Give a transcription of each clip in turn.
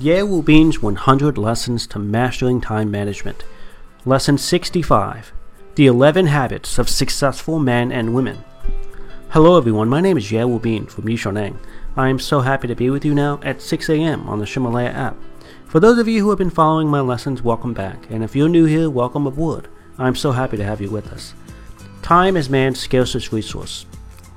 Yale Wubin's 100 Lessons to Mastering Time Management. Lesson 65 The 11 Habits of Successful Men and Women. Hello, everyone. My name is Yale Wubin from Yishoneng. I am so happy to be with you now at 6 a.m. on the Ximalaya app. For those of you who have been following my lessons, welcome back. And if you're new here, welcome aboard. I'm so happy to have you with us. Time is man's scarcest resource.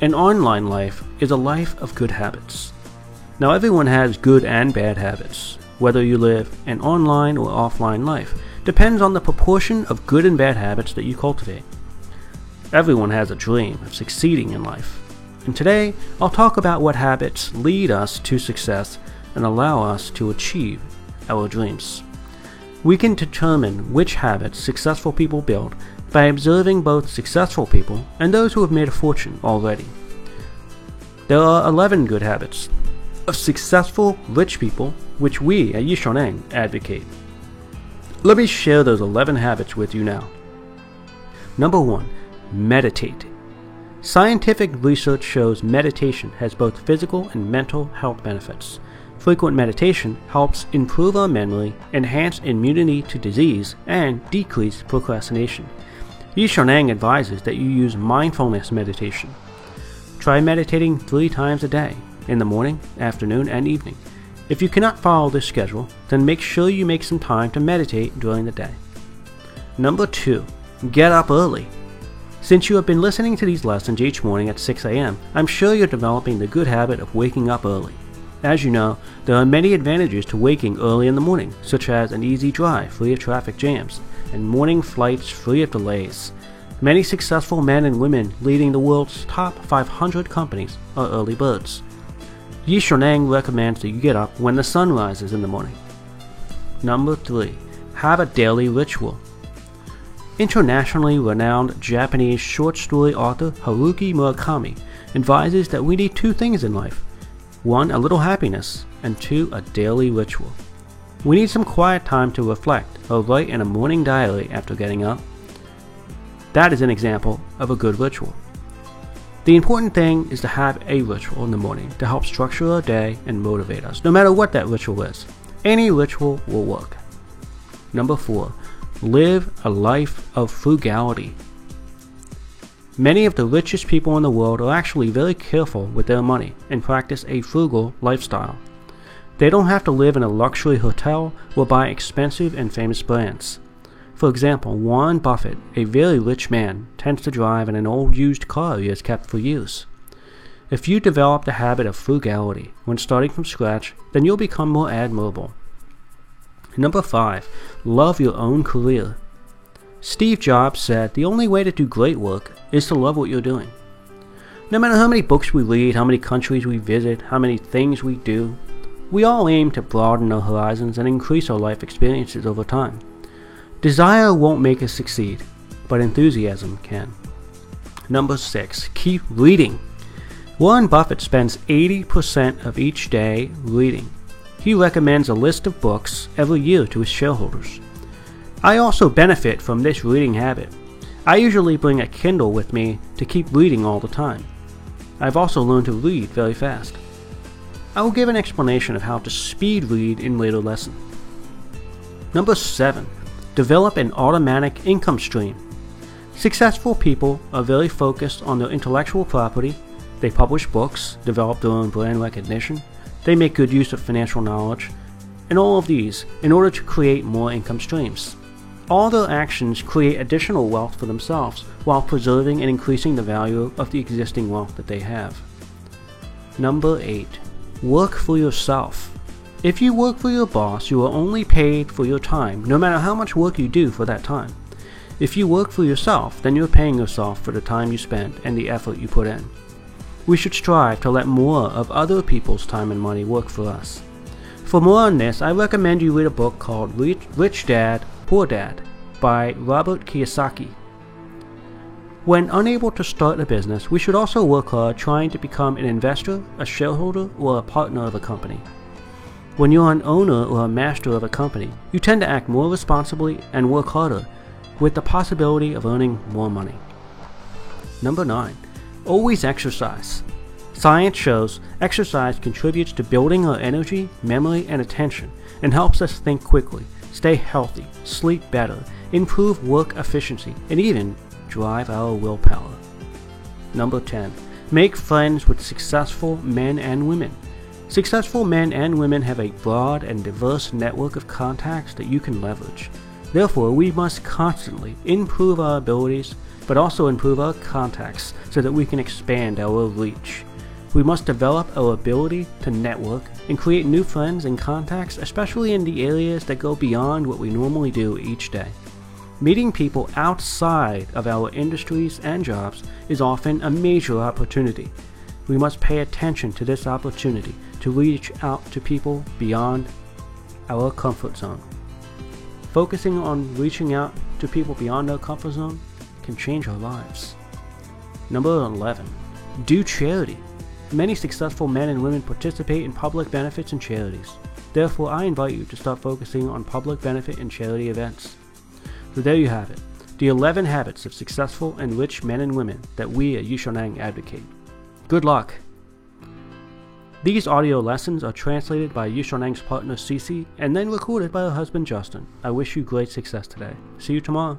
An online life is a life of good habits. Now, everyone has good and bad habits. Whether you live an online or offline life depends on the proportion of good and bad habits that you cultivate. Everyone has a dream of succeeding in life. And today, I'll talk about what habits lead us to success and allow us to achieve our dreams. We can determine which habits successful people build by observing both successful people and those who have made a fortune already. There are 11 good habits of successful rich people which we at Yishoneng advocate. Let me share those 11 habits with you now. Number 1. Meditate. Scientific research shows meditation has both physical and mental health benefits. Frequent meditation helps improve our memory, enhance immunity to disease, and decrease procrastination. Yishoneng advises that you use mindfulness meditation. Try meditating three times a day, in the morning, afternoon, and evening. If you cannot follow this schedule, then make sure you make some time to meditate during the day. Number 2. Get up early. Since you have been listening to these lessons each morning at 6 a.m., I'm sure you're developing the good habit of waking up early. As you know, there are many advantages to waking early in the morning, such as an easy drive free of traffic jams, and morning flights free of delays. Many successful men and women leading the world's top 500 companies are early birds. Yishoneng recommends that you get up when the sun rises in the morning. Number 3. Have a daily ritual. Internationally renowned Japanese short story author Haruki Murakami advises that we need two things in life one, a little happiness, and two, a daily ritual. We need some quiet time to reflect or write in a morning diary after getting up. That is an example of a good ritual. The important thing is to have a ritual in the morning to help structure our day and motivate us, no matter what that ritual is. Any ritual will work. Number 4. Live a life of frugality. Many of the richest people in the world are actually very careful with their money and practice a frugal lifestyle. They don't have to live in a luxury hotel or buy expensive and famous brands. For example, Warren Buffett, a very rich man, tends to drive in an old used car he has kept for years. If you develop the habit of frugality when starting from scratch, then you'll become more admirable. Number 5. Love your own career. Steve Jobs said the only way to do great work is to love what you're doing. No matter how many books we read, how many countries we visit, how many things we do, we all aim to broaden our horizons and increase our life experiences over time. Desire won't make us succeed, but enthusiasm can. Number 6. Keep reading. Warren Buffett spends 80% of each day reading. He recommends a list of books every year to his shareholders. I also benefit from this reading habit. I usually bring a Kindle with me to keep reading all the time. I've also learned to read very fast. I will give an explanation of how to speed read in later lesson. Number 7. Develop an automatic income stream. Successful people are very focused on their intellectual property, they publish books, develop their own brand recognition, they make good use of financial knowledge, and all of these in order to create more income streams. All their actions create additional wealth for themselves while preserving and increasing the value of the existing wealth that they have. Number 8. Work for yourself. If you work for your boss, you are only paid for your time, no matter how much work you do for that time. If you work for yourself, then you're paying yourself for the time you spend and the effort you put in. We should strive to let more of other people's time and money work for us. For more on this, I recommend you read a book called Rich, Rich Dad, Poor Dad by Robert Kiyosaki. When unable to start a business, we should also work hard trying to become an investor, a shareholder, or a partner of a company. When you're an owner or a master of a company, you tend to act more responsibly and work harder, with the possibility of earning more money. Number 9. Always exercise. Science shows exercise contributes to building our energy, memory, and attention and helps us think quickly, stay healthy, sleep better, improve work efficiency, and even drive our willpower. Number 10. Make friends with successful men and women. Successful men and women have a broad and diverse network of contacts that you can leverage. Therefore, we must constantly improve our abilities, but also improve our contacts so that we can expand our reach. We must develop our ability to network and create new friends and contacts, especially in the areas that go beyond what we normally do each day. Meeting people outside of our industries and jobs is often a major opportunity. We must pay attention to this opportunity to reach out to people beyond our comfort zone. Focusing on reaching out to people beyond our comfort zone can change our lives. Number 11. Do charity. Many successful men and women participate in public benefits and charities. Therefore, I invite you to start focusing on public benefit and charity events. So there you have it, the 11 habits of successful and rich men and women that we at Yishoneng advocate. Good luck! These audio lessons are translated by Yishoneng's partner Cece and then recorded by her husband Justin. I wish you great success today. See you tomorrow.